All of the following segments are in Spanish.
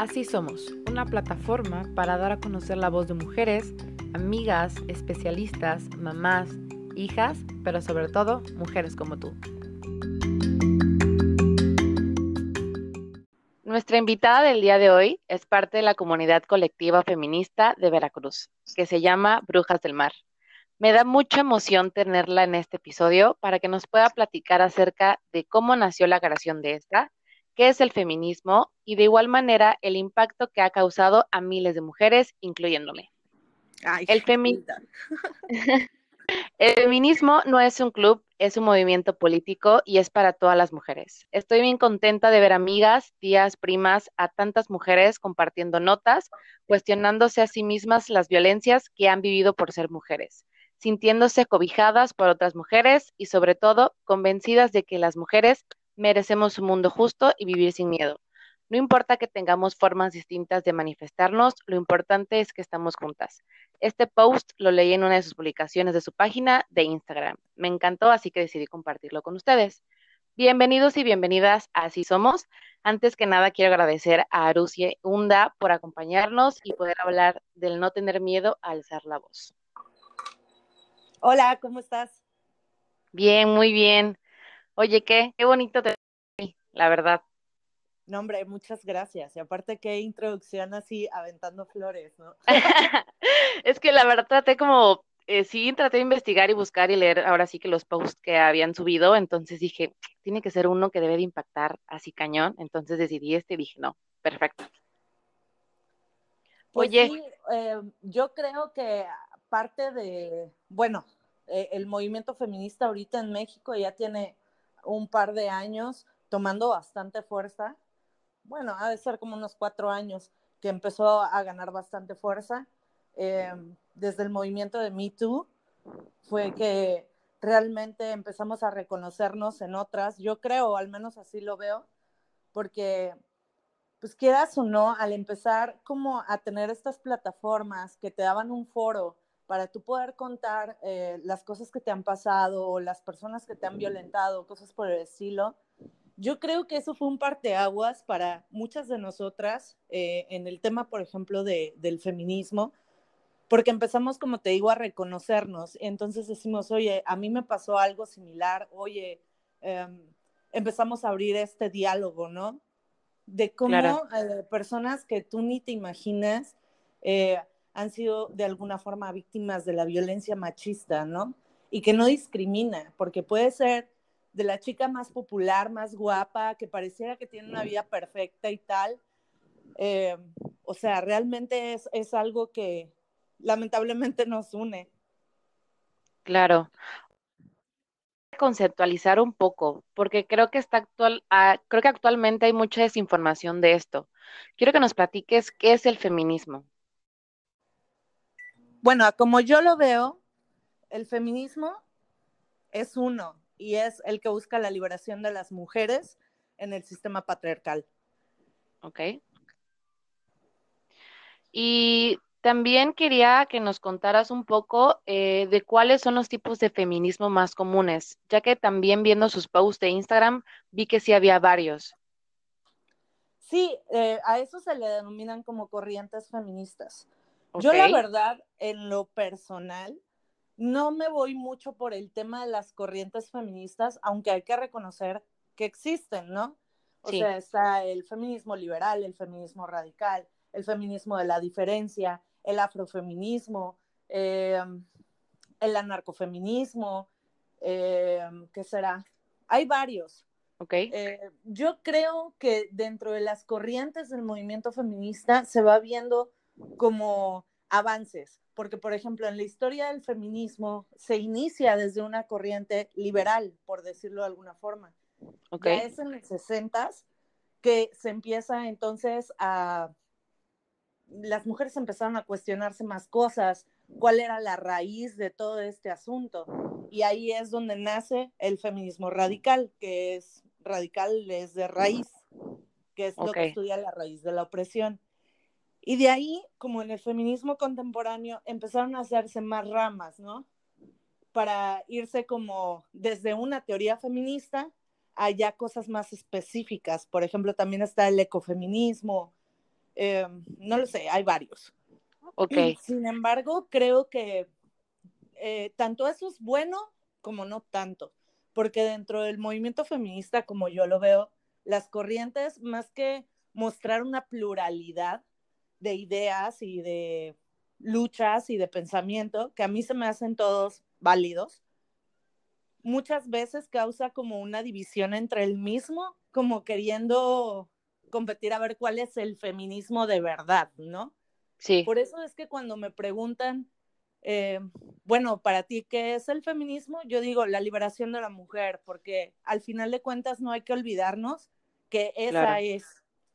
Así somos, una plataforma para dar a conocer la voz de mujeres, amigas, especialistas, mamás, hijas, pero sobre todo mujeres como tú. Nuestra invitada del día de hoy es parte de la comunidad colectiva feminista de Veracruz, que se llama Brujas del Mar. Me da mucha emoción tenerla en este episodio para que nos pueda platicar acerca de cómo nació la creación de esta, qué es el feminismo y de igual manera el impacto que ha causado a miles de mujeres, incluyéndome. el, el feminismo no es un club, es un movimiento político y es para todas las mujeres. Estoy bien contenta de ver amigas, tías, primas, a tantas mujeres compartiendo notas, cuestionándose a sí mismas las violencias que han vivido por ser mujeres sintiéndose cobijadas por otras mujeres y sobre todo convencidas de que las mujeres merecemos un mundo justo y vivir sin miedo. No importa que tengamos formas distintas de manifestarnos, lo importante es que estamos juntas. Este post lo leí en una de sus publicaciones de su página de Instagram. Me encantó, así que decidí compartirlo con ustedes. Bienvenidos y bienvenidas a Así Somos. Antes que nada, quiero agradecer a Arusie Hunda por acompañarnos y poder hablar del no tener miedo a alzar la voz. Hola, ¿cómo estás? Bien, muy bien. Oye, qué, qué bonito te la verdad. No, hombre, muchas gracias. Y aparte, qué introducción así aventando flores, ¿no? es que la verdad traté como, eh, sí, traté de investigar y buscar y leer ahora sí que los posts que habían subido, entonces dije, tiene que ser uno que debe de impactar así cañón, entonces decidí este y dije, no, perfecto. Pues Oye, eh, yo creo que parte de, bueno, eh, el movimiento feminista ahorita en México ya tiene un par de años tomando bastante fuerza. Bueno, ha de ser como unos cuatro años que empezó a ganar bastante fuerza. Eh, desde el movimiento de Me Too fue que realmente empezamos a reconocernos en otras. Yo creo, al menos así lo veo, porque pues quieras o no, al empezar como a tener estas plataformas que te daban un foro para tú poder contar eh, las cosas que te han pasado o las personas que te han violentado, cosas por el estilo. Yo creo que eso fue un parteaguas para muchas de nosotras eh, en el tema, por ejemplo, de, del feminismo, porque empezamos, como te digo, a reconocernos. Entonces decimos, oye, a mí me pasó algo similar, oye, em, empezamos a abrir este diálogo, ¿no? De cómo eh, personas que tú ni te imaginas han sido de alguna forma víctimas de la violencia machista, ¿no? Y que no discrimina, porque puede ser de la chica más popular, más guapa, que pareciera que tiene una vida perfecta y tal. Eh, o sea, realmente es, es algo que lamentablemente nos une. Claro conceptualizar un poco, porque creo que está actual, ah, creo que actualmente hay mucha desinformación de esto. Quiero que nos platiques qué es el feminismo. Bueno, como yo lo veo, el feminismo es uno y es el que busca la liberación de las mujeres en el sistema patriarcal. Ok. Y también quería que nos contaras un poco eh, de cuáles son los tipos de feminismo más comunes, ya que también viendo sus posts de Instagram vi que sí había varios. Sí, eh, a eso se le denominan como corrientes feministas. Yo la verdad, en lo personal, no me voy mucho por el tema de las corrientes feministas, aunque hay que reconocer que existen, ¿no? O sea, está el feminismo liberal, el feminismo radical, el feminismo de la diferencia, el afrofeminismo, em, el anarcofeminismo, em, ¿qué será? Hay varios. Okay. Eh, yo creo que dentro de las corrientes del movimiento feminista se va viendo como avances, porque por ejemplo en la historia del feminismo se inicia desde una corriente liberal, por decirlo de alguna forma. Okay. Ya es en los 60 que se empieza entonces a las mujeres empezaron a cuestionarse más cosas, cuál era la raíz de todo este asunto. Y ahí es donde nace el feminismo radical, que es radical desde raíz, que es lo que estudia la raíz de la opresión. Y de ahí, como en el feminismo contemporáneo, empezaron a hacerse más ramas, ¿no? Para irse como desde una teoría feminista a ya cosas más específicas. Por ejemplo, también está el ecofeminismo, Eh, no lo sé, hay varios. Ok. Sin embargo, creo que eh, tanto eso es bueno como no tanto, porque dentro del movimiento feminista, como yo lo veo, las corrientes, más que mostrar una pluralidad de ideas y de luchas y de pensamiento, que a mí se me hacen todos válidos, muchas veces causa como una división entre el mismo, como queriendo competir a ver cuál es el feminismo de verdad, ¿no? Sí. Por eso es que cuando me preguntan, eh, bueno, para ti, ¿qué es el feminismo? Yo digo la liberación de la mujer, porque al final de cuentas no hay que olvidarnos que esa Claro. es,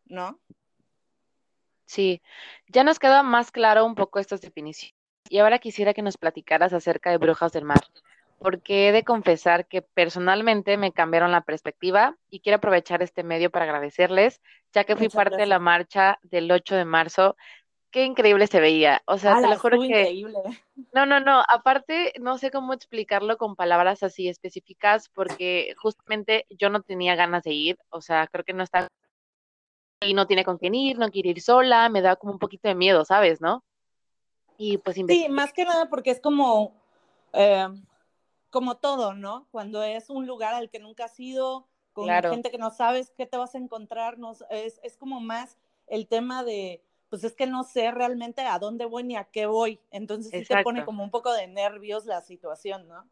¿no? Sí, ya nos queda más claro un poco estas definiciones. Y ahora quisiera que nos platicaras acerca de Brujas del Mar, porque he de confesar que personalmente me cambiaron la perspectiva y quiero aprovechar este medio para agradecerles, ya que fui Muchas parte de la marcha del 8 de marzo. Qué increíble se veía. O sea, te Ala, lo juro que increíble. no, no, no. Aparte, no sé cómo explicarlo con palabras así específicas, porque justamente yo no tenía ganas de ir. O sea, creo que no está y no tiene con quién ir, no quiere ir sola, me da como un poquito de miedo, ¿sabes? ¿No? Y pues Sí, más que nada porque es como, eh, como todo, ¿no? Cuando es un lugar al que nunca has ido, con Claro. gente que no sabes qué te vas a encontrar, no, es, es como más el tema de, pues es que no sé realmente a dónde voy ni a qué voy. Entonces sí te pone como un poco de nervios la situación, ¿no?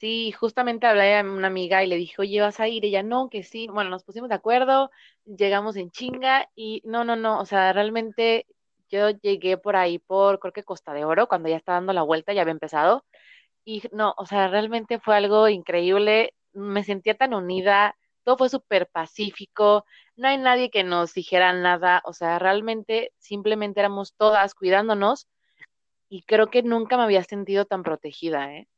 Sí, justamente hablé a una amiga y le dije, oye, ¿vas a ir? ella, no, que sí. Bueno, nos pusimos de acuerdo, llegamos en chinga y no, no, no, o sea, realmente yo llegué por ahí por, creo que Costa de Oro, cuando ya estaba dando la vuelta, ya había empezado. Y no, o sea, realmente fue algo increíble, me sentía tan unida, todo fue súper pacífico, no hay nadie que nos dijera nada, o sea, realmente simplemente éramos todas cuidándonos y creo que nunca me había sentido tan protegida, ¿eh?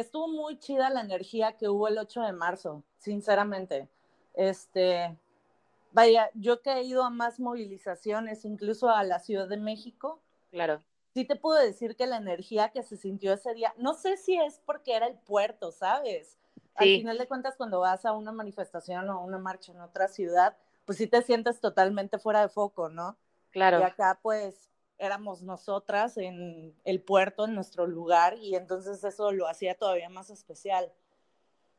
Estuvo muy chida la energía que hubo el 8 de marzo, sinceramente. Este, vaya, yo que he ido a más movilizaciones, incluso a la Ciudad de México, Claro, sí te puedo decir que la energía que se sintió ese día, no sé si es porque era el puerto, ¿sabes? Al Sí. final de cuentas, cuando vas a una manifestación o una marcha en otra ciudad, pues sí te sientes totalmente fuera de foco, ¿no? Y claro, acá, pues, éramos nosotras en el puerto, en nuestro lugar, y entonces eso lo hacía todavía más especial.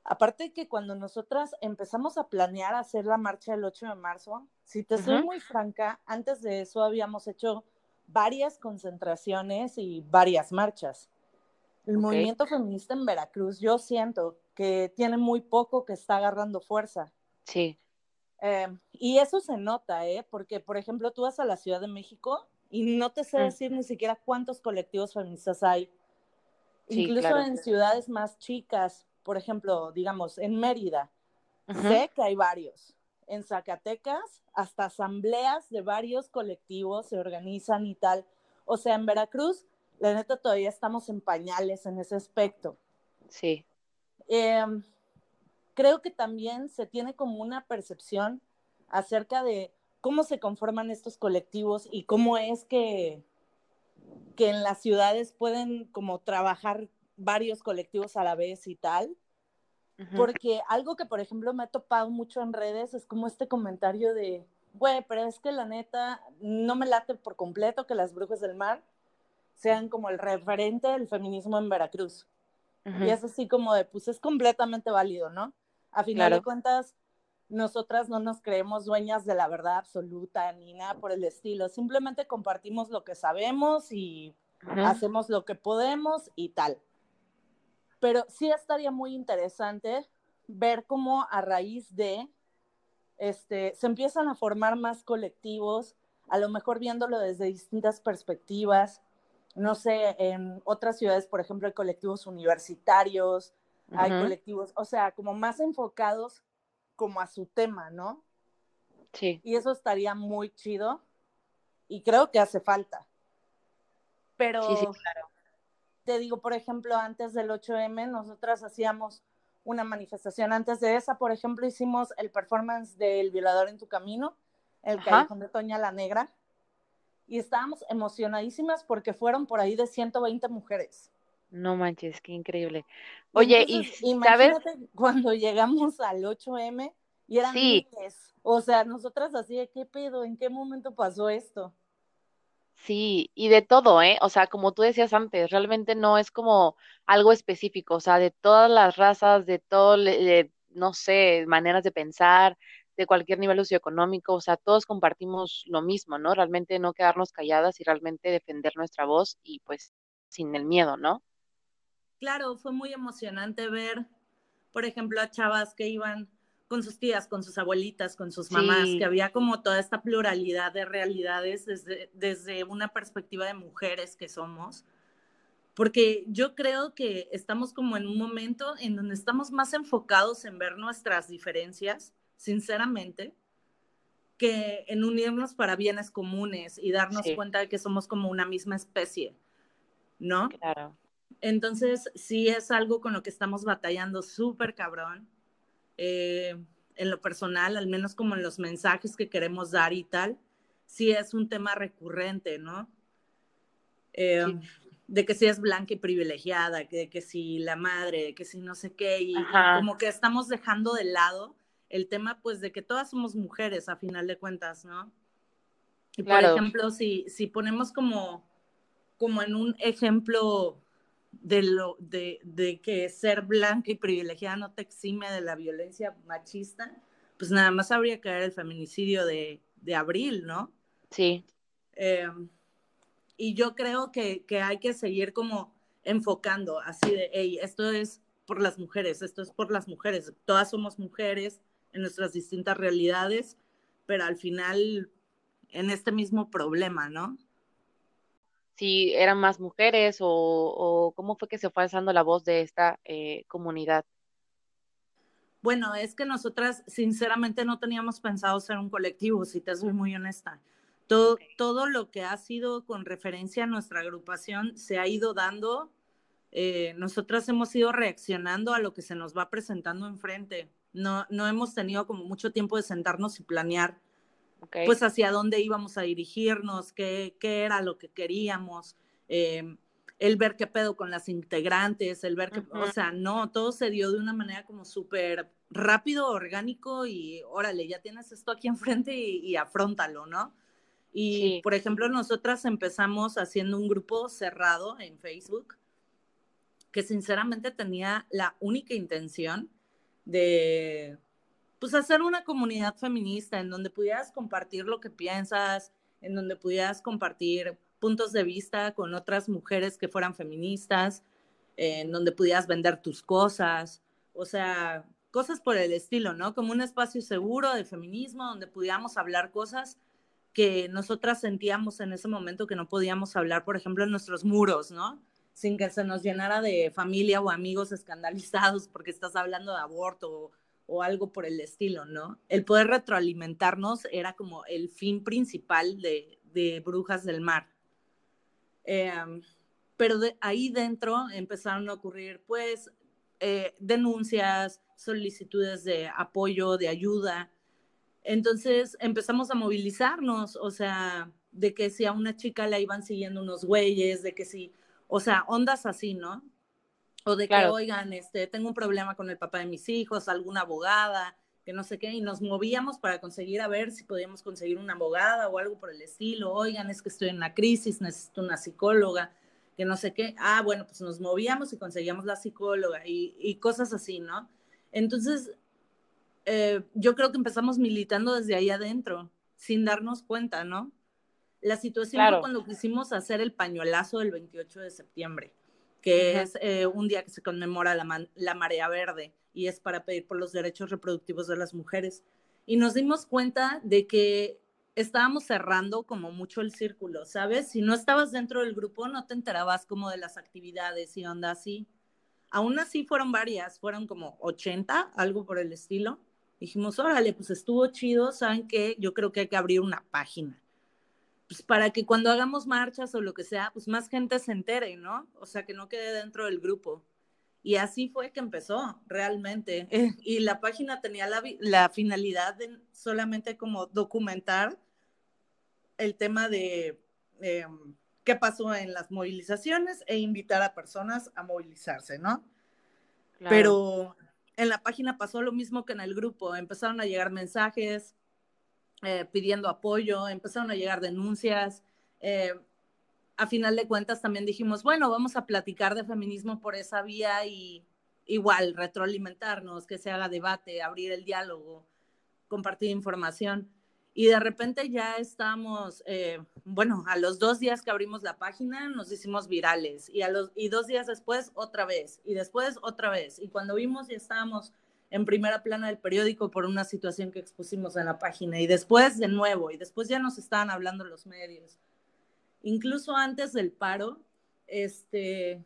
Aparte que cuando nosotras empezamos a planear hacer la marcha del 8 de marzo, si te soy Ujú. muy franca, antes de eso habíamos hecho varias concentraciones y varias marchas. El Ok. movimiento feminista en Veracruz, yo siento que tiene muy poco que está agarrando fuerza. sí, Eh, y eso se nota, ¿eh? Porque, por ejemplo, tú vas a la Ciudad de México y no te sé Mm. decir ni siquiera cuántos colectivos feministas hay. Sí, Incluso claro. en ciudades más chicas, por ejemplo, digamos, en Mérida, sé que hay varios. En Zacatecas, hasta asambleas de varios colectivos se organizan y tal. O sea, en Veracruz, la neta, todavía estamos en pañales en ese aspecto. Sí, Eh, creo que también se tiene como una percepción acerca de cómo se conforman estos colectivos y cómo es que, que en las ciudades pueden como trabajar varios colectivos a la vez y tal. ujú. Porque algo que, por ejemplo, me ha topado mucho en redes es como este comentario de, güey, pero es que la neta no me late por completo que las brujas del mar sean como el referente del feminismo en Veracruz. Ujú. Y es así como de, pues es completamente válido, ¿no? A final de Claro. cuentas, nosotras no nos creemos dueñas de la verdad absoluta ni nada por el estilo. Simplemente compartimos lo que sabemos y hacemos lo que podemos y tal. Pero sí estaría muy interesante ver cómo a raíz de este, se empiezan a formar más colectivos, a lo mejor viéndolo desde distintas perspectivas. No sé, en otras ciudades, por ejemplo, hay colectivos universitarios, hay colectivos, o sea, como más enfocados como a su tema, ¿no? Sí, Y eso estaría muy chido y creo que hace falta. Pero sí, sí, claro. te digo, por ejemplo, antes del 8M, nosotras hacíamos una manifestación. Antes de esa, por ejemplo, hicimos el performance del Violador en tu Camino, el Ajá. Callejón de Toña la Negra. Y estábamos emocionadísimas porque fueron por ahí de 120 mujeres. No manches, qué increíble. Oye, y s- ¿sabes? imagínate cuando llegamos al 8M Y eran miles. O sea, nosotras así de qué pedo, ¿en qué momento pasó esto? Sí, y de todo, ¿eh? O sea, como tú decías antes, realmente no es como algo específico, o sea, de todas las razas, de todo, no sé, maneras de pensar, de cualquier nivel socioeconómico, o sea, todos compartimos lo mismo, ¿no? Realmente no quedarnos calladas y realmente defender nuestra voz y pues sin el miedo, ¿no? Claro, fue muy emocionante ver, por ejemplo, a chavas que iban con sus tías, con sus abuelitas, con sus mamás, que había como toda esta pluralidad de realidades desde, desde una perspectiva de mujeres que somos. Porque yo creo que estamos como en un momento en donde estamos más enfocados en ver nuestras diferencias, sinceramente, que en unirnos para bienes comunes y darnos cuenta de que somos como una misma especie, ¿no? Claro. Entonces, sí es algo con lo que estamos batallando súper cabrón eh, en lo personal, al menos como en los mensajes que queremos dar y tal, sí es un tema recurrente, ¿no? Eh, de que si es blanca y privilegiada, de que si la madre, de que si no sé qué, y, como que estamos dejando de lado el tema, pues, de que todas somos mujeres a final de cuentas, ¿no? Y por ejemplo, si, si ponemos como, como en un ejemplo de, lo, de, de, que ser blanca y privilegiada no te exime de la violencia machista, pues nada más habría que ver el feminicidio de, de abril, ¿no? Sí. Em, y yo creo que, que, hay que seguir como enfocando así de, hey, esto es por las mujeres, esto es por las mujeres, todas somos mujeres en nuestras distintas realidades, pero al final en este mismo problema, ¿no? Si eran más mujeres o, cómo fue que se fue alzando la voz de esta eh, comunidad. Bueno, es que nosotras sinceramente no teníamos pensado ser un colectivo, si te soy muy honesta. Todo, todo lo que ha sido con referencia a nuestra agrupación se ha ido dando. Eh, nosotras hemos ido reaccionando a lo que se nos va presentando enfrente. No, no hemos tenido como mucho tiempo de sentarnos y planear pues hacia dónde íbamos a dirigirnos, qué, qué era lo que queríamos, em, el ver qué pedo con las integrantes, el ver que, o sea, no, todo se dio de una manera como súper rápido, orgánico y órale, ya tienes esto aquí enfrente y, afrontalo, ¿no? Y, por ejemplo, nosotras empezamos haciendo un grupo cerrado en Facebook que sinceramente tenía la única intención de pues hacer una comunidad feminista en donde pudieras compartir lo que piensas, en donde pudieras compartir puntos de vista con otras mujeres que fueran feministas, en donde pudieras vender tus cosas, o sea, cosas por el estilo, ¿no? Como un espacio seguro de feminismo donde pudiéramos hablar cosas que nosotras sentíamos en ese momento que no podíamos hablar, por ejemplo, en nuestros muros, ¿no? Sin que se nos llenara de familia o amigos escandalizados porque estás hablando de aborto o algo por el estilo, ¿no? El poder retroalimentarnos era como el fin principal de, de Brujas del Mar. Em, pero ahí dentro empezaron a ocurrir, pues, eh, denuncias, solicitudes de apoyo, de ayuda. Entonces empezamos a movilizarnos, o sea, de que si a una chica la iban siguiendo unos güeyes, de que si, o sea, ondas así, ¿no? O de que, oigan, este, tengo un problema con el papá de mis hijos, alguna abogada, que no sé qué, y nos movíamos para conseguir a ver si podíamos conseguir una abogada o algo por el estilo. Oigan, es que estoy en una crisis, necesito una psicóloga, que no sé qué. Ah, bueno, pues nos movíamos y conseguíamos la psicóloga y, cosas así, ¿no? Entonces, eh, yo creo que empezamos militando desde ahí adentro, sin darnos cuenta, ¿no? La situación fue cuando quisimos hacer el pañuelazo del 28 de septiembre que es eh, un día que se conmemora la, la marea verde y es para pedir por los derechos reproductivos de las mujeres. Y nos dimos cuenta de que estábamos cerrando como mucho el círculo, ¿sabes? Si no estabas dentro del grupo, no te enterabas como de las actividades y onda así. Aún así fueron varias, fueron como 80, algo por el estilo. Dijimos, órale, pues estuvo chido, ¿saben qué? Yo creo que hay que abrir una página pues para que cuando hagamos marchas o lo que sea, pues más gente se entere, ¿no? O sea, que no quede dentro del grupo. Y así fue que empezó realmente. y la página tenía la, finalidad de solamente como documentar el tema de em, qué pasó en las movilizaciones e invitar a personas a movilizarse, ¿no? Pero en la página pasó lo mismo que en el grupo. Empezaron a llegar mensajes eh, pidiendo apoyo, empezaron a llegar denuncias. Eh, a final de cuentas también dijimos, bueno, vamos a platicar de feminismo por esa vía y igual retroalimentarnos, que se haga debate, abrir el diálogo, compartir información. Y de repente ya estamos, eh, bueno, a los dos días que abrimos la página nos hicimos virales y, a los, y dos días después otra vez y después otra vez. Y cuando vimos ya estábamos en primera plana del periódico por una situación que expusimos en la página y después de nuevo y después ya nos estaban hablando los medios. Incluso antes del paro, este,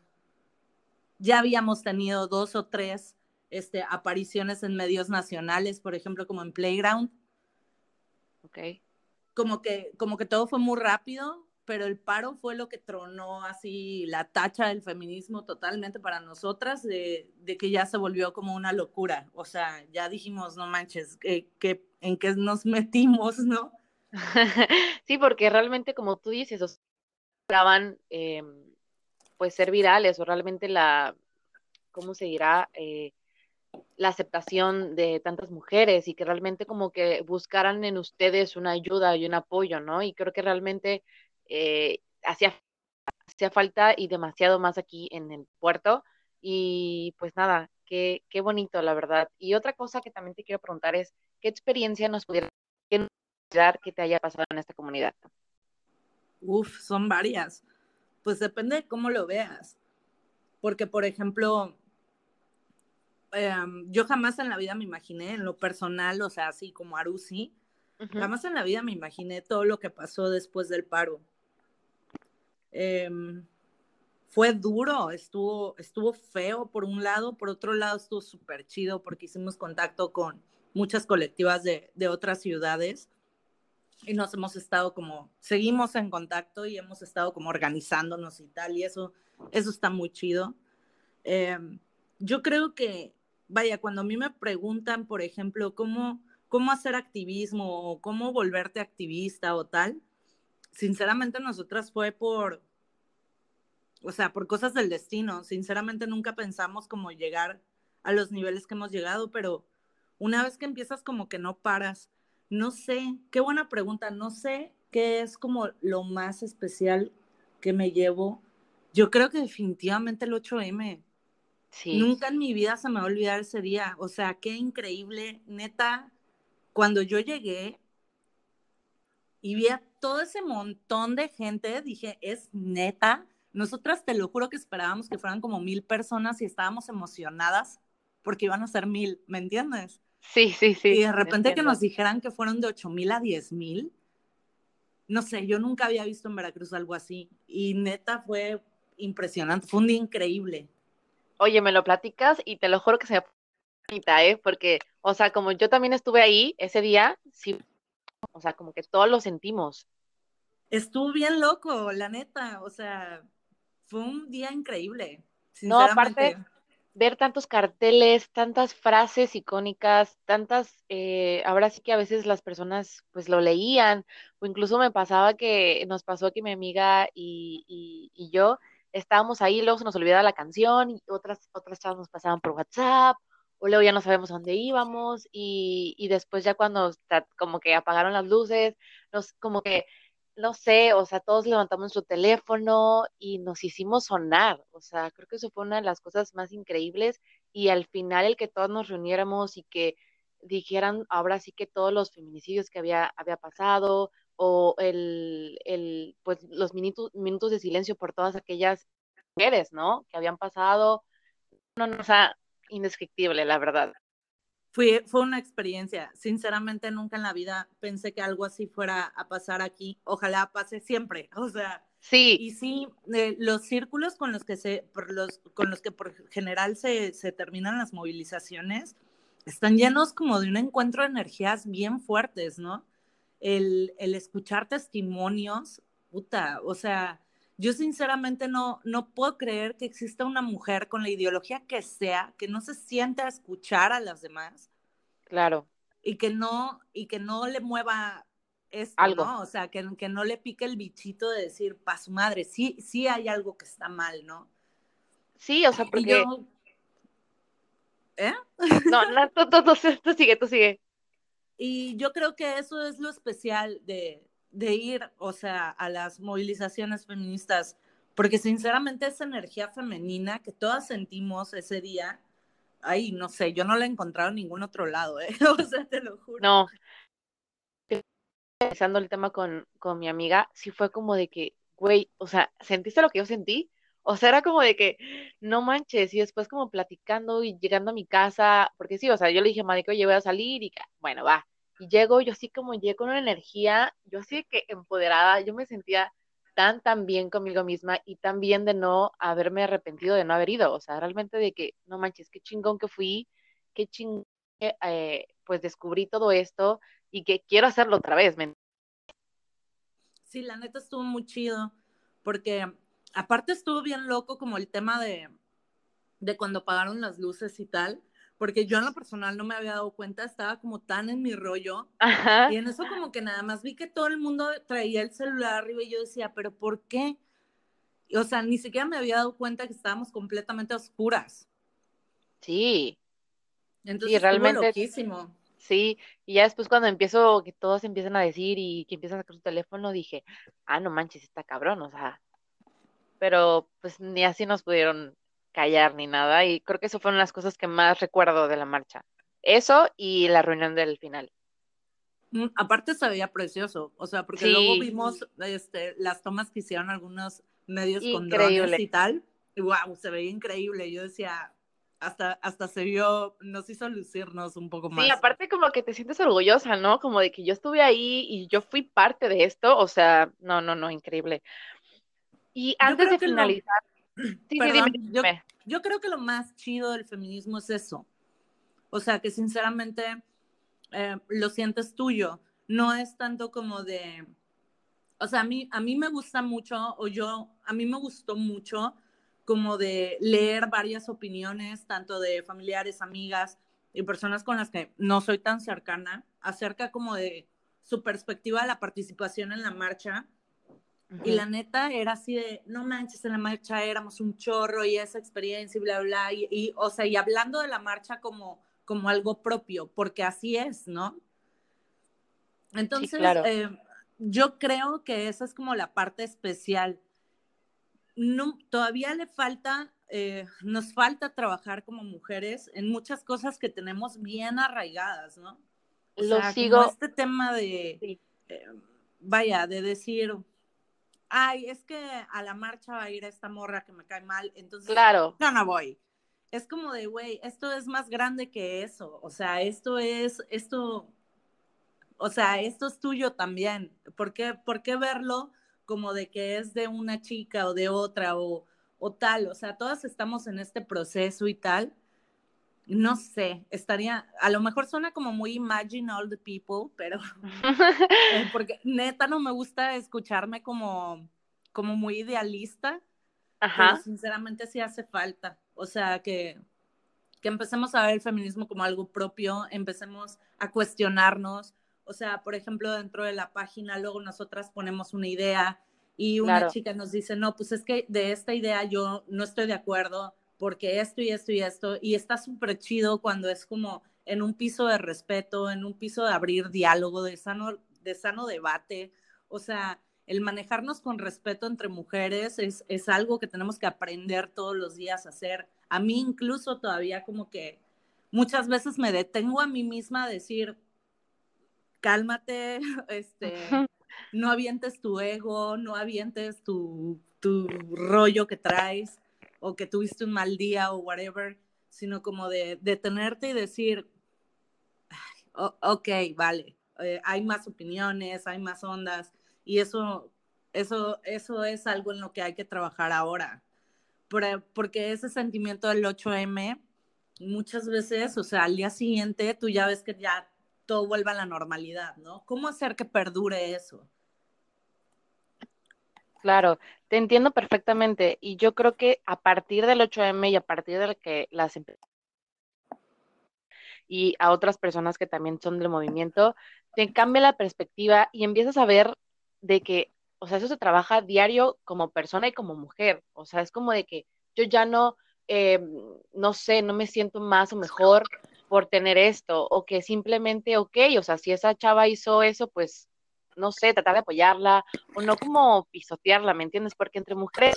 ya habíamos tenido dos o tres este, apariciones en medios nacionales, por ejemplo, como en Playground. Ok. Como que, como que todo fue muy rápido, pero el paro fue lo que tronó así la tacha del feminismo totalmente para nosotras, de, que ya se volvió como una locura. O sea, ya dijimos, no manches, que, ¿en qué nos metimos, no? sí, porque realmente, como tú dices, esperaban eh, pues ser virales o realmente la, ¿cómo se dirá? Eh, la aceptación de tantas mujeres y que realmente como que buscaran en ustedes una ayuda y un apoyo, ¿no? Y creo que realmente eh, hacía, hacía falta y demasiado más aquí en el puerto. Y pues nada, qué, qué bonito, la verdad. Y otra cosa que también te quiero preguntar es, ¿qué experiencia nos pudiera dar que te haya pasado en esta comunidad? Uf, son varias. Pues depende de cómo lo veas. Porque, por ejemplo, em, yo jamás en la vida me imaginé, en lo personal, o sea, así como Arusi, jamás en la vida me imaginé todo lo que pasó después del paro. Em, fue duro, estuvo, estuvo feo por un lado, por otro lado estuvo súper chido porque hicimos contacto con muchas colectivas de, de, otras ciudades y nos hemos estado como, seguimos en contacto y hemos estado como organizándonos y tal, y eso, eso está muy chido. Em, yo creo que, vaya, cuando a mí me preguntan, por ejemplo, cómo, cómo hacer activismo o cómo volverte activista o tal, sinceramente nosotras fue por, o sea, por cosas del destino. Sinceramente nunca pensamos como llegar a los niveles que hemos llegado, pero una vez que empiezas como que no paras. No sé, qué buena pregunta, no sé qué es como lo más especial que me llevo. Yo creo que definitivamente el 8M. Sí. Nunca en mi vida se me va a olvidar ese día. O sea, qué increíble. Neta, cuando yo llegué, y vi a todo ese montón de gente, dije, es neta. Nosotras te lo juro que esperábamos que fueran como mil personas y estábamos emocionadas porque iban a ser mil, ¿me entiendes? Sí, sí, sí. Y de repente que nos dijeran que fueron de ocho mil a diez mil, no sé, yo nunca había visto en Veracruz algo así. Y neta fue impresionante, fue un día increíble. Oye, me lo platicas y te lo juro que se me bonita, ¿eh? Porque, o sea, como yo también estuve ahí ese día, sí o sea, como que todos lo sentimos. Estuvo bien loco, la neta, o sea, fue un día increíble. No, aparte, ver tantos carteles, tantas frases icónicas, tantas, eh, ahora sí que a veces las personas pues lo leían, o incluso me pasaba que nos pasó que mi amiga y, y, y yo estábamos ahí, luego se nos olvidaba la canción y otras, otras chavas nos pasaban por WhatsApp o luego ya no sabemos a dónde íbamos y, y después ya cuando como que apagaron las luces, nos como que, no sé, o sea, todos levantamos su teléfono y nos hicimos sonar, o sea, creo que eso fue una de las cosas más increíbles y al final el que todos nos reuniéramos y que dijeran ahora sí que todos los feminicidios que había, había pasado o el, el pues los minutos, minutos de silencio por todas aquellas mujeres, ¿no? Que habían pasado, no, no, o sea, indescriptible, la verdad. Fue, fue una experiencia. Sinceramente, nunca en la vida pensé que algo así fuera a pasar aquí. Ojalá pase siempre. O sea, sí. Y sí, eh, los círculos con los que se, por los, con los que por general se, se terminan las movilizaciones están llenos como de un encuentro de energías bien fuertes, ¿no? El, el escuchar testimonios, puta, o sea, yo sinceramente no, no puedo creer que exista una mujer con la ideología que sea, que no se sienta a escuchar a las demás. Claro. Y que no, y que no le mueva esto, algo. ¿no? O sea, que, que no le pique el bichito de decir, pa' su madre, sí, sí hay algo que está mal, ¿no? Sí, o sea, porque... Yo... ¿Eh? No, no, tú, tú, tú, tú sigue, tú sigue. Y yo creo que eso es lo especial de, de ir, o sea, a las movilizaciones feministas, porque sinceramente esa energía femenina que todas sentimos ese día, ay, no sé, yo no la he encontrado en ningún otro lado, ¿eh? O sea, te lo juro. No. Empezando el tema con, con mi amiga, sí fue como de que, güey, o sea, ¿sentiste lo que yo sentí? O sea, era como de que, no manches, y después como platicando y llegando a mi casa, porque sí, o sea, yo le dije a Madre que oye, voy a salir y bueno, va. Llego, yo así como llegué con una energía, yo así que empoderada, yo me sentía tan, tan bien conmigo misma y tan bien de no haberme arrepentido de no haber ido. O sea, realmente de que, no manches, qué chingón que fui, qué chingón que, eh, pues descubrí todo esto y que quiero hacerlo otra vez. Sí, la neta estuvo muy chido, porque aparte estuvo bien loco como el tema de, de cuando apagaron las luces y tal porque yo en lo personal no me había dado cuenta, estaba como tan en mi rollo. Ajá. Y en eso como que nada más vi que todo el mundo traía el celular arriba y yo decía, pero ¿por qué? O sea, ni siquiera me había dado cuenta que estábamos completamente oscuras. Sí. Entonces, sí, realmente. Loquísimo. Sí, y ya después cuando empiezo, que todos empiezan a decir y que empiezan a sacar su teléfono, dije, ah, no manches, está cabrón, o sea. Pero pues ni así nos pudieron callar ni nada. Y creo que eso fueron las cosas que más recuerdo de la marcha. Eso y la reunión del final. Mm, aparte se veía precioso, o sea, porque luego vimos este, las tomas que hicieron algunos medios con drones y tal. Y wow, se veía increíble. Yo decía, hasta, hasta se vio, nos hizo lucirnos un poco más. Sí, aparte como que te sientes orgullosa, ¿no? Como de que yo estuve ahí y yo fui parte de esto, o sea, no, no, no, increíble. Y antes de finalizar, Sí, Perdón, Yo, yo, creo que lo más chido del feminismo es eso. O sea, que sinceramente eh, lo sientes tuyo. No es tanto como de. O sea, a mí, a mí me gusta mucho, o yo, a mí me gustó mucho como de leer varias opiniones, tanto de familiares, amigas y personas con las que no soy tan cercana, acerca como de su perspectiva de la participación en la marcha y la neta era así de, no manches, en la marcha éramos un chorro y esa experiencia y bla, bla, y, y o sea, y hablando de la marcha como, como algo propio, porque así es, ¿no? Entonces, eh, yo creo que esa es como la parte especial. No, todavía le falta, eh, nos falta trabajar como mujeres en muchas cosas que tenemos bien arraigadas, ¿no? Lo sigo. este tema de, eh, vaya, de decir, ay, es que a la marcha va a ir esta morra que me cae mal, entonces claro. no, no voy. Es como de, güey, esto es más grande que eso, o sea, esto es, esto, o sea, esto es tuyo también. ¿Por qué, por qué verlo como de que es de una chica o de otra o, o tal? O sea, todas estamos en este proceso y tal. No sé, estaría, a lo mejor suena como muy imagine all the people, pero eh, porque neta no me gusta escucharme como, como muy idealista, Ajá. pero sinceramente sí hace falta, o sea, que, que empecemos a ver el feminismo como algo propio, empecemos a cuestionarnos, o sea, por ejemplo, dentro de la página, luego nosotras ponemos una idea y una chica nos dice, no, pues es que de esta idea yo no estoy de acuerdo, porque esto y esto y esto, y está súper chido cuando es como en un piso de respeto, en un piso de abrir diálogo, de sano, de sano debate, o sea, el manejarnos con respeto entre mujeres es, es algo que tenemos que aprender todos los días a hacer. A mí incluso todavía como que muchas veces me detengo a mí misma a decir, cálmate, este, no avientes tu ego, no avientes tu, tu rollo que traes o que tuviste un mal día o whatever, sino como de detenerte y decir, ok, vale, eh, hay más opiniones, hay más ondas, y eso, eso, eso es algo en lo que hay que trabajar ahora. Porque ese sentimiento del 8M, muchas veces, o sea, al día siguiente tú ya ves que ya todo vuelve a la normalidad, ¿no? ¿Cómo hacer que perdure eso? Claro, te entiendo perfectamente y yo creo que a partir del 8M y a partir de que las y a otras personas que también son del movimiento, te cambia la perspectiva y empiezas a ver de que, o sea, eso se trabaja diario como persona y como mujer, o sea, es como de que yo ya no eh, no sé, no me siento más o mejor por tener esto, o que simplemente, ok, o sea, si esa chava hizo eso, pues, no sé, tratar de apoyarla, o no como pisotearla, ¿me entiendes? Porque entre mujeres,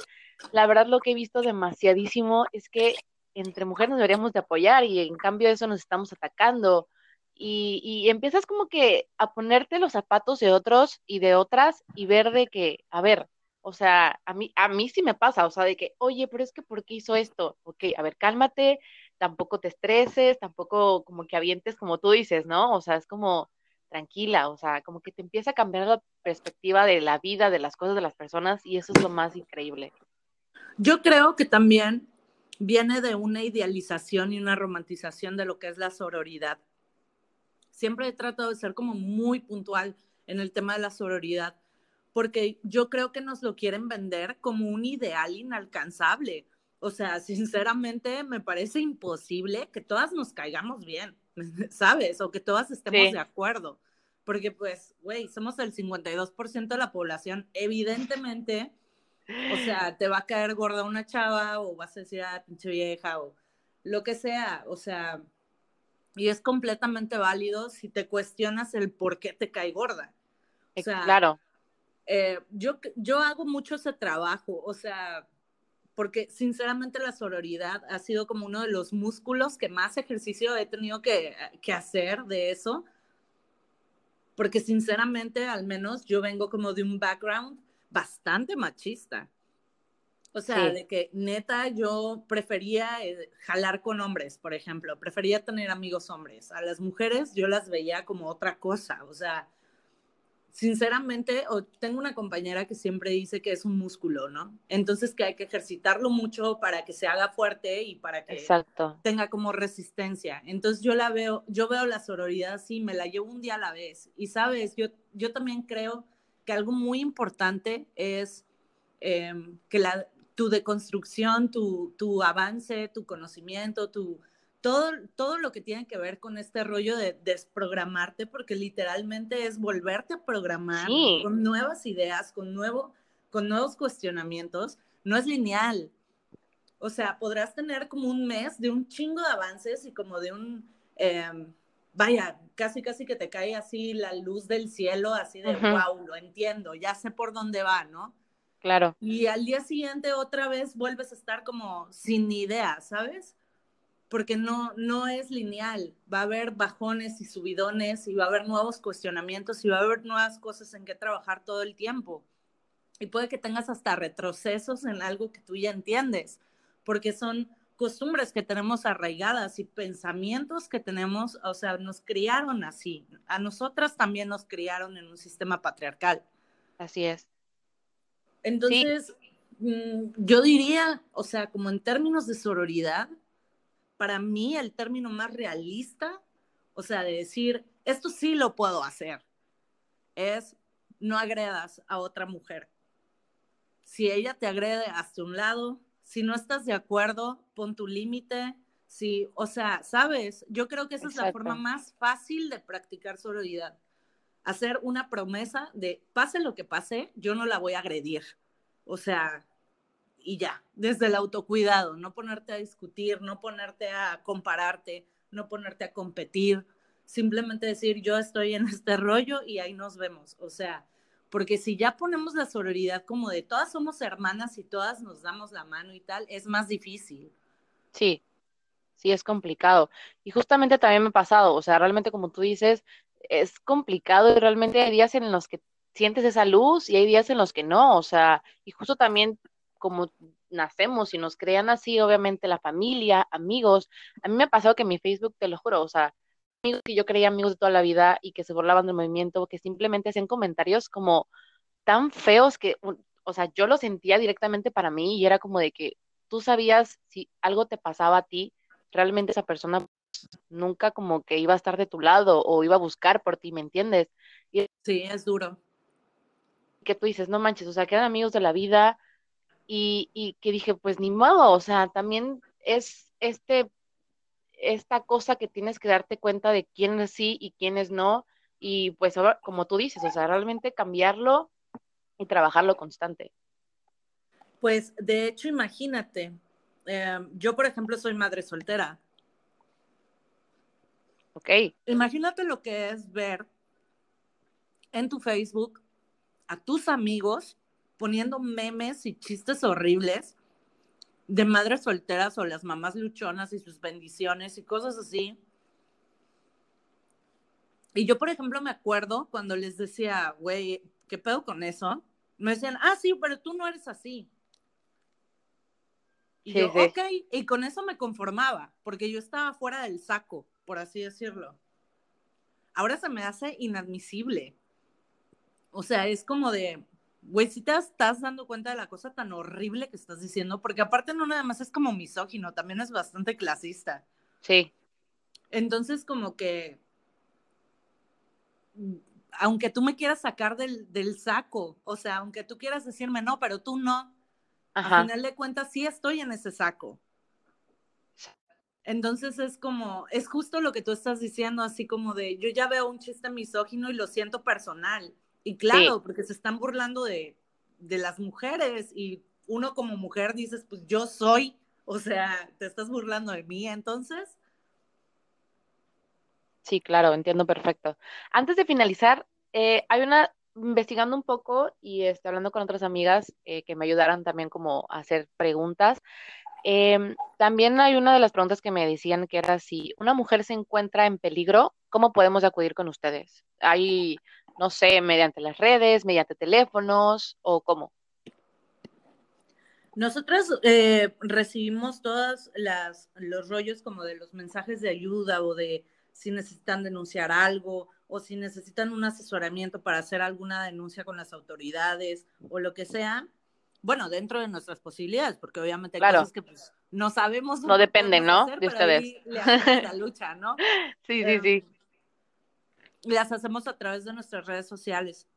la verdad lo que he visto demasiadísimo es que entre mujeres nos deberíamos de apoyar y en cambio eso nos estamos atacando. Y, y, empiezas como que a ponerte los zapatos de otros y de otras y ver de que, a ver, o sea, a mí, a mí sí me pasa, o sea, de que, oye, pero es que ¿por qué hizo esto? Ok, a ver, cálmate, tampoco te estreses, tampoco como que avientes como tú dices, ¿no? O sea, es como tranquila, o sea, como que te empieza a cambiar la perspectiva de la vida, de las cosas de las personas y eso es lo más increíble. Yo creo que también viene de una idealización y una romantización de lo que es la sororidad. Siempre he tratado de ser como muy puntual en el tema de la sororidad, porque yo creo que nos lo quieren vender como un ideal inalcanzable. O sea, sinceramente me parece imposible que todas nos caigamos bien, ¿sabes? O que todas estemos de acuerdo. Porque pues, güey, somos el 52% de la población. Evidentemente, o sea, te va a caer gorda una chava o vas a decir, ah, pinche vieja o lo que sea. O sea, y es completamente válido si te cuestionas el por qué te cae gorda. O sea, claro. Eh, yo, yo hago mucho ese trabajo, o sea, porque sinceramente la sororidad ha sido como uno de los músculos que más ejercicio he tenido que, que hacer de eso, porque sinceramente al menos yo vengo como de un background bastante machista. O sea, de que neta yo prefería eh, jalar con hombres, por ejemplo, prefería tener amigos hombres. A las mujeres yo las veía como otra cosa, o sea, sinceramente, tengo una compañera que siempre dice que es un músculo, ¿no? Entonces que hay que ejercitarlo mucho para que se haga fuerte y para que tenga como resistencia. Entonces yo la veo, yo veo la sororidad así, me la llevo un día a la vez. Y sabes, yo, yo también creo que algo muy importante es em, que la, tu deconstrucción, tu, tu avance, tu conocimiento, tu todo, todo lo que tiene que ver con este rollo de desprogramarte, porque literalmente es volverte a programar con nuevas ideas, con, nuevo, con nuevos cuestionamientos, no es lineal. O sea, podrás tener como un mes de un chingo de avances y como de un, em, vaya, casi casi que te cae así la luz del cielo, así de, wow, lo entiendo, ya sé por dónde va, ¿no? Claro. Y al día siguiente otra vez vuelves a estar como sin idea, ¿sabes? Porque no, no es lineal, va a haber bajones y subidones y va a haber nuevos cuestionamientos y va a haber nuevas cosas en que trabajar todo el tiempo. Y puede que tengas hasta retrocesos en algo que tú ya entiendes, porque son costumbres que tenemos arraigadas y pensamientos que tenemos, o sea, nos criaron así. A nosotras también nos criaron en un sistema patriarcal. Así es. Entonces, mm, yo diría, o sea, como en términos de sororidad, para mí el término más realista, o sea, de decir, esto sí lo puedo hacer, es no agredas a otra mujer. Si ella te agrede, hasta un lado. Si no estás de acuerdo, pon tu límite. Si, o sea, sabes, yo creo que esa es la forma más fácil de practicar sororidad. Hacer una promesa de, pase lo que pase, yo no la voy a agredir. O sea, y ya, desde el autocuidado, no ponerte a discutir, no ponerte a compararte, no ponerte a competir, simplemente decir yo estoy en este rollo y ahí nos vemos. O sea, porque si ya ponemos la sororidad como de todas somos hermanas y todas nos damos la mano y tal, es más difícil. Sí, sí, es complicado. Y justamente también me ha pasado, o sea, realmente como tú dices, es complicado y realmente hay días en los que sientes esa luz y hay días en los que no, o sea, y justo también como nacemos y nos crean así, obviamente la familia, amigos. A mí me ha pasado que mi Facebook, te lo juro, o sea, amigos que yo creía amigos de toda la vida y que se burlaban del movimiento, que simplemente hacían comentarios como tan feos que, o sea, yo lo sentía directamente para mí y era como de que tú sabías si algo te pasaba a ti, realmente esa persona nunca como que iba a estar de tu lado o iba a buscar por ti, ¿me entiendes? Y sí, es duro. Que tú dices, no manches, o sea, que eran amigos de la vida, y, que dije, pues ni modo, o sea, también es este, esta cosa que tienes que darte cuenta de quién sí y quiénes no, y pues como tú dices, o sea, realmente cambiarlo y trabajarlo constante. Pues de hecho, imagínate, eh, yo, por ejemplo, soy madre soltera. Ok. Imagínate lo que es ver en tu Facebook a tus amigos poniendo memes y chistes horribles de madres solteras o las mamás luchonas y sus bendiciones y cosas así. Y yo, por ejemplo, me acuerdo cuando les decía, güey, ¿qué pedo con eso? Me decían, ah, sí, pero tú no eres así. Y yo, ok, y con eso me conformaba, porque yo estaba fuera del saco, por así decirlo. Ahora se me hace inadmisible. O sea, es como de, güey, si te estás dando cuenta de la cosa tan horrible que estás diciendo, porque aparte no nada más es como misógino, también es bastante clasista. Sí. Entonces, como que, aunque tú me quieras sacar del, del saco, o sea, aunque tú quieras decirme no, pero tú no, Ajá. final de cuentas sí estoy en ese saco. Entonces es como, es justo lo que tú estás diciendo, así como de, yo ya veo un chiste misógino y lo siento personal. Y claro, porque se están burlando de, de, las mujeres y uno como mujer dices, pues yo soy, o sea, te estás burlando de mí, entonces. Sí, claro, entiendo perfecto. Antes de finalizar, eh, hay una investigando un poco y este, hablando con otras amigas eh, que me ayudaran también como a hacer preguntas. Em, también hay una de las preguntas que me decían que era si una mujer se encuentra en peligro, ¿cómo podemos acudir con ustedes? Hay, no sé, mediante las redes, mediante teléfonos o cómo. Nosotras eh, recibimos todos los rollos como de los mensajes de ayuda o de si necesitan denunciar algo o si necesitan un asesoramiento para hacer alguna denuncia con las autoridades o lo que sea, bueno, dentro de nuestras posibilidades, porque obviamente hay cosas que pues no sabemos. No dependen, ¿no? de ustedes. la lucha, ¿no? sí, sí, sí. Las hacemos a través de nuestras redes sociales.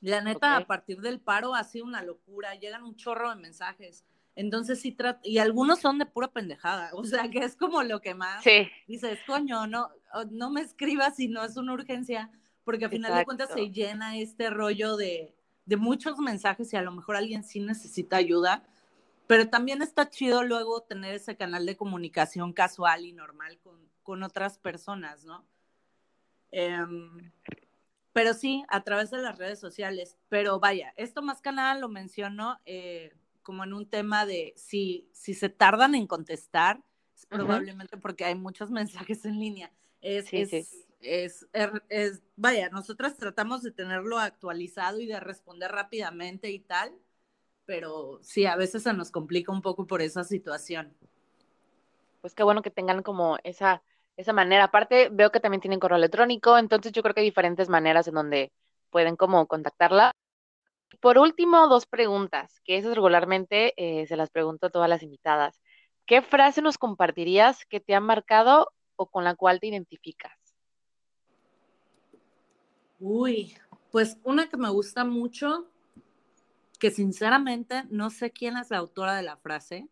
La neta, a partir del paro ha sido una locura, llegan un chorro de mensajes. Entonces sí y algunos son de pura pendejada, o sea, que es como lo que más sí. dices, coño, no, no me escribas si no es una urgencia, porque al final de cuentas se llena este rollo de, de muchos mensajes y a lo mejor alguien sí necesita ayuda, pero también está chido luego tener ese canal de comunicación casual y normal con, con otras personas, ¿no? Em, pero sí, a través de las redes sociales. Pero vaya, esto más que nada lo menciono eh, como en un tema de si, si se tardan en contestar, es probablemente porque hay muchos mensajes en línea. Es, es, er, es, vaya, nosotras tratamos de tenerlo actualizado y de responder rápidamente y tal, pero sí, a veces se nos complica un poco por esa situación. Pues qué bueno que tengan como esa, esa manera. Aparte, veo que también tienen correo electrónico, entonces yo creo que hay diferentes maneras en donde pueden como contactarla. Por último, dos preguntas, que esas regularmente eh, se las pregunto a todas las invitadas. ¿Qué frase nos compartirías que te ha marcado o con la cual te identificas? Uy, pues una que me gusta mucho, que sinceramente no sé quién es la autora de la frase,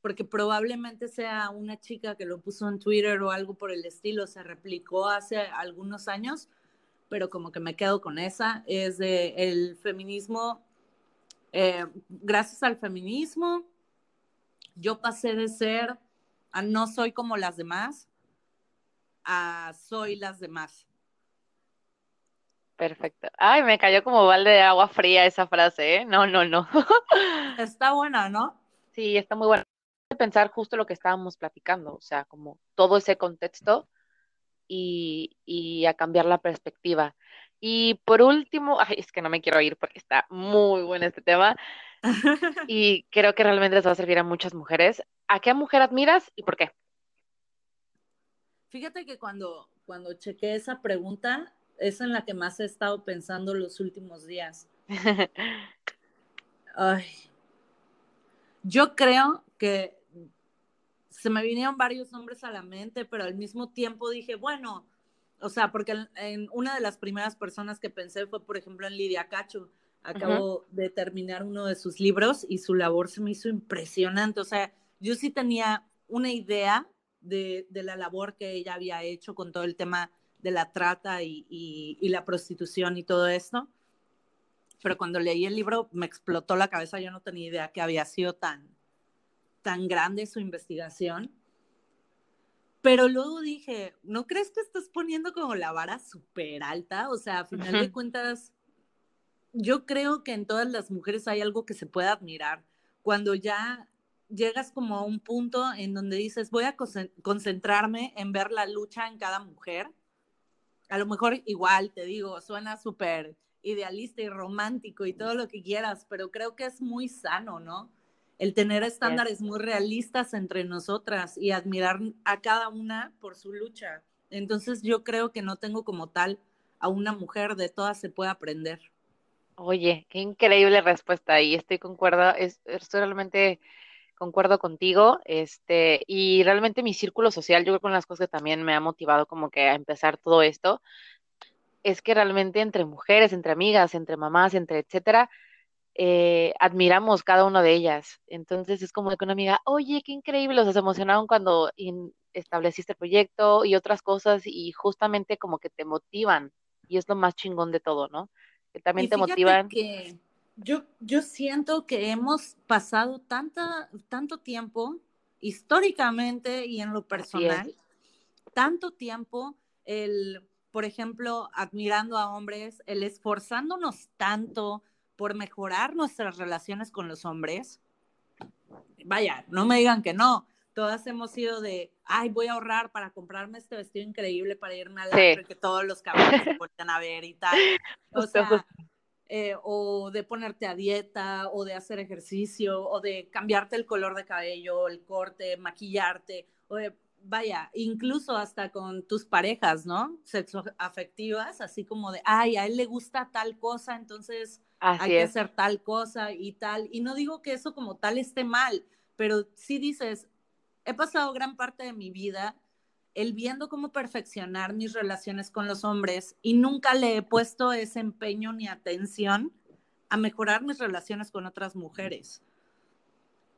porque probablemente sea una chica que lo puso en Twitter o algo por el estilo, se replicó hace algunos años, pero como que me quedo con esa, es de el feminismo, eh, gracias al feminismo, yo pasé de ser a no soy como las demás, a soy las demás. Perfecto. Ay, me cayó como balde de agua fría esa frase, ¿eh? No, no, no. está buena, ¿no? Sí, está muy buena. Pensar justo lo que estábamos platicando, o sea, como todo ese contexto y, y a cambiar la perspectiva. Y por último, ay, es que no me quiero ir porque está muy bueno este tema y creo que realmente les va a servir a muchas mujeres. ¿A qué mujer admiras y por qué? Fíjate que cuando, cuando chequé esa pregunta, es en la que más he estado pensando los últimos días. Ay. Yo creo que se me vinieron varios nombres a la mente, pero al mismo tiempo dije, bueno, o sea, porque en, una de las primeras personas que pensé fue, por ejemplo, en Lidia Cacho. Acabo de terminar uno de sus libros y su labor se me hizo impresionante. O sea, yo sí tenía una idea de, de la labor que ella había hecho con todo el tema de la trata y, la prostitución y todo esto. Pero cuando leí el libro me explotó la cabeza, yo no tenía idea que había sido tan, tan grande su investigación. Pero luego dije, ¿no crees que estás poniendo como la vara súper alta? O sea, a final de cuentas, yo creo que en todas las mujeres hay algo que se puede admirar. Cuando ya llegas como a un punto en donde dices, voy a concentrarme en ver la lucha en cada mujer. A lo mejor igual, te digo, suena súper idealista y romántico y todo lo que quieras, pero creo que es muy sano, ¿no? El tener estándares muy realistas entre nosotras y admirar a cada una por su lucha. Entonces yo creo que no tengo como tal a una mujer, de todas se puede aprender. Oye, qué increíble respuesta y estoy concuerda, estoy realmente concuerdo contigo, este, y realmente mi círculo social, yo creo que una de las cosas que también me ha motivado como que a empezar todo esto, es que realmente entre mujeres, entre amigas, entre mamás, entre etcétera, eh, admiramos cada una de ellas. Entonces es como que una amiga, oye, qué increíble, o sea, se emocionaron cuando estableciste el proyecto y otras cosas y justamente como que te motivan y es lo más chingón de todo, ¿no? Que también te motivan. Que yo, yo siento que hemos pasado tanta, tanto tiempo históricamente y en lo personal, tanto tiempo el por ejemplo, admirando a hombres, el esforzándonos tanto por mejorar nuestras relaciones con los hombres. Vaya, no me digan que no. Todas hemos sido de, ay, voy a ahorrar para comprarme este vestido increíble para irme al sí. que todos los cabrones se vuelvan a ver y tal. O sea, eh, o de ponerte a dieta, o de hacer ejercicio, o de cambiarte el color de cabello, el corte, maquillarte, o de vaya, incluso hasta con tus parejas, ¿no? Sexo afectivas, así como de, ay, a él le gusta tal cosa, entonces hay que hacer tal cosa y tal. Y no digo que eso como tal esté mal, pero sí dices, he pasado gran parte de mi vida el viendo cómo perfeccionar mis relaciones con los hombres y nunca le he puesto ese empeño ni atención a mejorar mis relaciones con otras mujeres.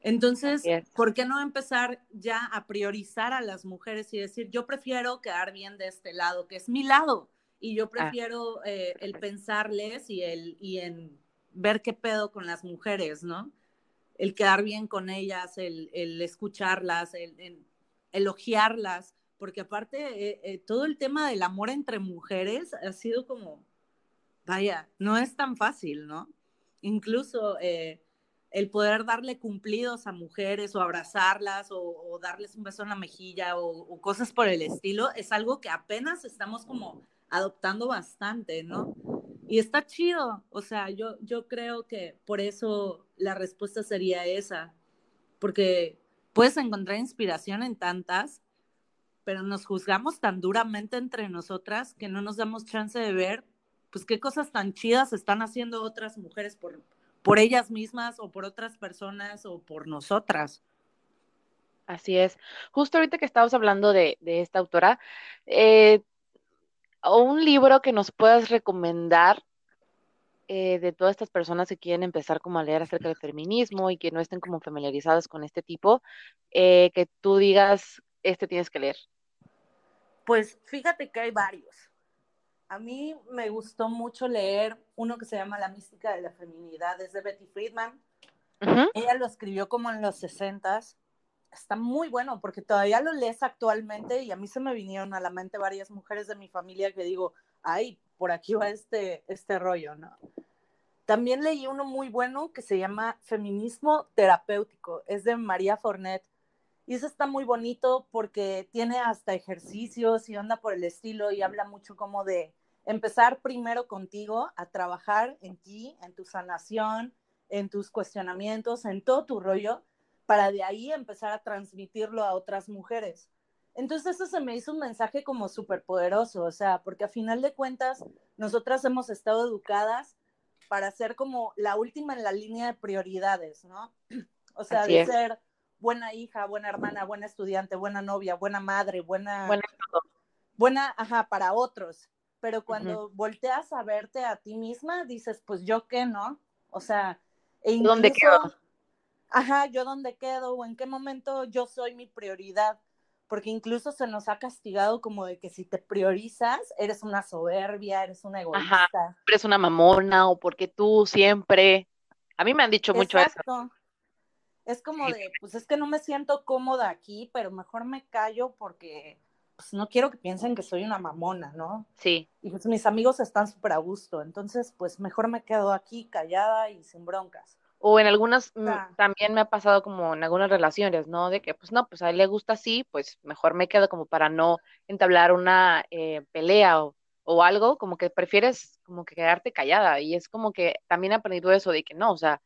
Entonces, ¿por qué no empezar ya a priorizar a las mujeres y decir, yo prefiero quedar bien de este lado, que es mi lado, y yo ah. prefiero eh, el pensarles y, el, y en ver qué pedo con las mujeres, ¿no? El quedar bien con ellas, el, escucharlas, el, elogiarlas, porque aparte eh, eh, todo el tema del amor entre mujeres ha sido como, vaya, no es tan fácil, ¿no? Incluso el poder darle cumplidos a mujeres o abrazarlas o, darles un beso en la mejilla o, cosas por el estilo, es algo que apenas estamos como adoptando bastante, ¿no? Y está chido, o sea, yo, yo creo que por eso la respuesta sería esa, porque puedes encontrar inspiración en tantas, pero nos juzgamos tan duramente entre nosotras que no nos damos chance de ver, pues qué cosas tan chidas están haciendo otras mujeres por, por ellas mismas o por otras personas o por nosotras. Así es. Justo ahorita que estábamos hablando de, esta autora, eh, un libro que nos puedas recomendar eh, de todas estas personas que quieren empezar como a leer acerca del feminismo y que no estén como familiarizadas con este tipo, eh, que tú digas, este tienes que leer. Pues fíjate que hay varios. A mí me gustó mucho leer uno que se llama La mística de la feminidad, es de Betty Friedman. Ella lo escribió como en los 60 Está muy bueno porque todavía lo lees actualmente y a mí se me vinieron a la mente varias mujeres de mi familia que digo, ay, por aquí va este, este rollo, ¿no? También leí uno muy bueno que se llama Feminismo Terapéutico, es de María Fornet. Y eso está muy bonito porque tiene hasta ejercicios y onda por el estilo y habla mucho como de empezar primero contigo a trabajar en ti, en tu sanación, en tus cuestionamientos, en todo tu rollo, para de ahí empezar a transmitirlo a otras mujeres. Entonces eso se me hizo un mensaje como súper poderoso, o sea, porque a final de cuentas nosotras hemos estado educadas para ser como la última en la línea de prioridades, ¿no? O sea, de ser buena hija, buena hermana, buena estudiante, buena novia, buena madre, buena... Buena, buena ajá, para otros pero cuando volteas a verte a ti misma, dices, pues yo qué, ¿no? O sea, e ¿dónde quedo? Ajá, yo dónde quedo o en qué momento yo soy mi prioridad, porque incluso se nos ha castigado como de que si te priorizas, eres una soberbia, eres una egoísta. Ajá, eres una mamona o porque tú siempre, a mí me han dicho mucho eso. Es como de, pues es que no me siento cómoda aquí, pero mejor me callo porque pues no quiero que piensen que soy una mamona, ¿no? Sí. Y pues mis amigos están súper a gusto, entonces pues mejor me quedo aquí callada y sin broncas. O en algunas mm, también me ha pasado como en algunas relaciones, ¿no? De que pues no, pues a él le gusta así, pues mejor me quedo como para no entablar una eh, pelea o, o algo, como que prefieres como que quedarte callada. Y es como que también he aprendido eso de que no, o sea,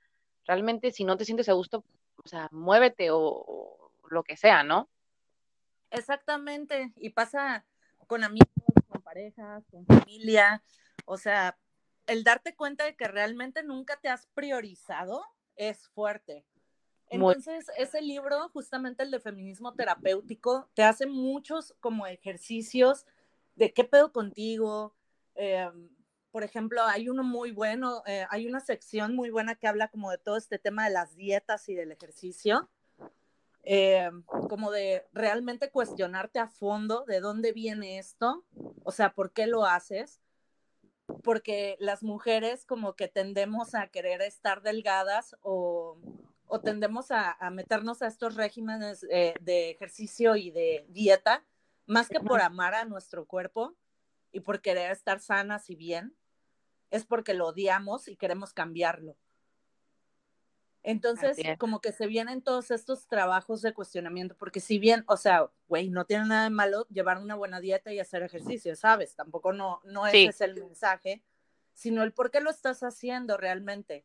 realmente si no te sientes a gusto, o sea, muévete o, o lo que sea, ¿no? Exactamente. Y pasa con amigos, con parejas, con familia. O sea, el darte cuenta de que realmente nunca te has priorizado es fuerte. Entonces, ese libro, justamente el de feminismo terapéutico, te hace muchos como ejercicios de qué pedo contigo. Em, por ejemplo, hay uno muy bueno, eh, hay una sección muy buena que habla como de todo este tema de las dietas y del ejercicio. Em, como de realmente cuestionarte a fondo de dónde viene esto, o sea, por qué lo haces porque las mujeres como que tendemos a querer estar delgadas o, o tendemos a, a, meternos a estos regímenes eh, de ejercicio y de dieta, más que por amar a nuestro cuerpo y por querer estar sanas y bien, es porque lo odiamos y queremos cambiarlo. Entonces, como que se vienen todos estos trabajos de cuestionamiento, porque si bien, o sea, güey, no tiene nada de malo llevar una buena dieta y hacer ejercicio, ¿sabes? Tampoco no, no ese es el mensaje, sino el por qué lo estás haciendo realmente.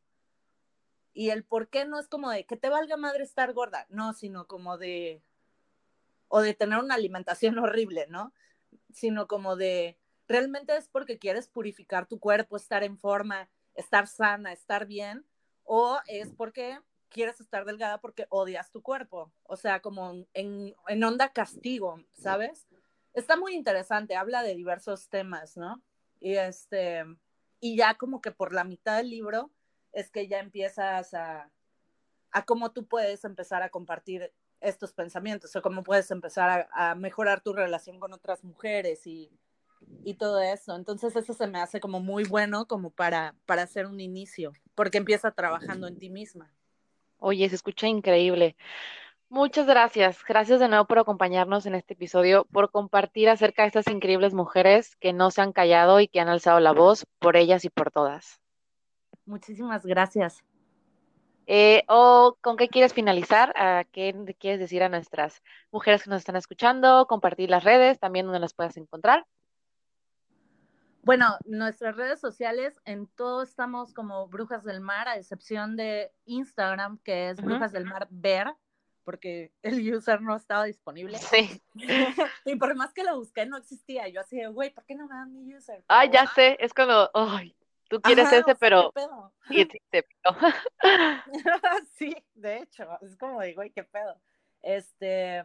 Y el por qué no es como de que te valga madre estar gorda, no, sino como de, o de tener una alimentación horrible, ¿no? Sino como de, realmente es porque quieres purificar tu cuerpo, estar en forma, estar sana, estar bien o es porque quieres estar delgada porque odias tu cuerpo, o sea, como en, en onda castigo, ¿sabes? Está muy interesante, habla de diversos temas, ¿no? Y este, y ya como que por la mitad del libro es que ya empiezas a, a cómo tú puedes empezar a compartir estos pensamientos o cómo puedes empezar a, mejorar tu relación con otras mujeres y, y todo eso. Entonces eso se me hace como muy bueno como para, para hacer un inicio, porque empieza trabajando en ti misma. Oye, se escucha increíble. Muchas gracias. Gracias de nuevo por acompañarnos en este episodio, por compartir acerca de estas increíbles mujeres que no se han callado y que han alzado la voz por ellas y por todas. Muchísimas gracias. Eh, ¿O con qué quieres finalizar? ¿A ¿Qué quieres decir a nuestras mujeres que nos están escuchando? Compartir las redes, también donde las puedas encontrar. Bueno, nuestras redes sociales, en todo estamos como Brujas del Mar, a excepción de Instagram, que es Brujas del Mar Ver, porque el user no estaba disponible. Sí. y por más que lo busqué, no existía. Yo así de, güey, ¿por qué no me dan mi user? Ah, ya sé, es cuando, ay, tú quieres ese, pero... Y existe, pero... sí, de hecho, es como de, güey, qué pedo. Este,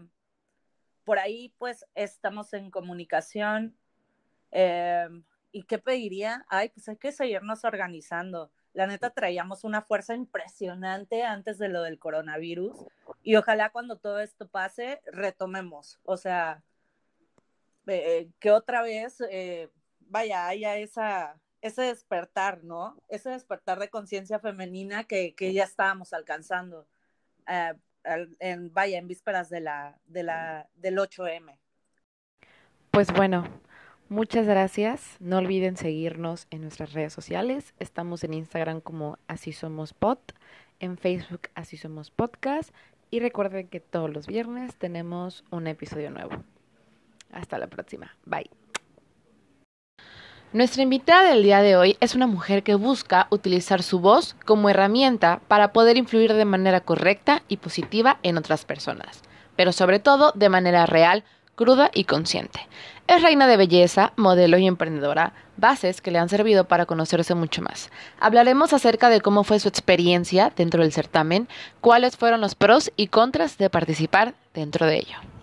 por ahí, pues, estamos en comunicación. Eh, ¿Y qué pediría? Ay, pues hay que seguirnos organizando. La neta traíamos una fuerza impresionante antes de lo del coronavirus y ojalá cuando todo esto pase retomemos. O sea, eh, que otra vez, eh, vaya, haya esa, ese despertar, ¿no? Ese despertar de conciencia femenina que, que, ya estábamos alcanzando, eh, en, vaya, en vísperas de la, de la, del 8M. Pues bueno, Muchas gracias. No olviden seguirnos en nuestras redes sociales. Estamos en Instagram como Así Somos Pod, en Facebook Así Somos Podcast y recuerden que todos los viernes tenemos un episodio nuevo. Hasta la próxima. Bye. Nuestra invitada del día de hoy es una mujer que busca utilizar su voz como herramienta para poder influir de manera correcta y positiva en otras personas, pero sobre todo de manera real, cruda y consciente. Es reina de belleza, modelo y emprendedora, bases que le han servido para conocerse mucho más. Hablaremos acerca de cómo fue su experiencia dentro del certamen, cuáles fueron los pros y contras de participar dentro de ello.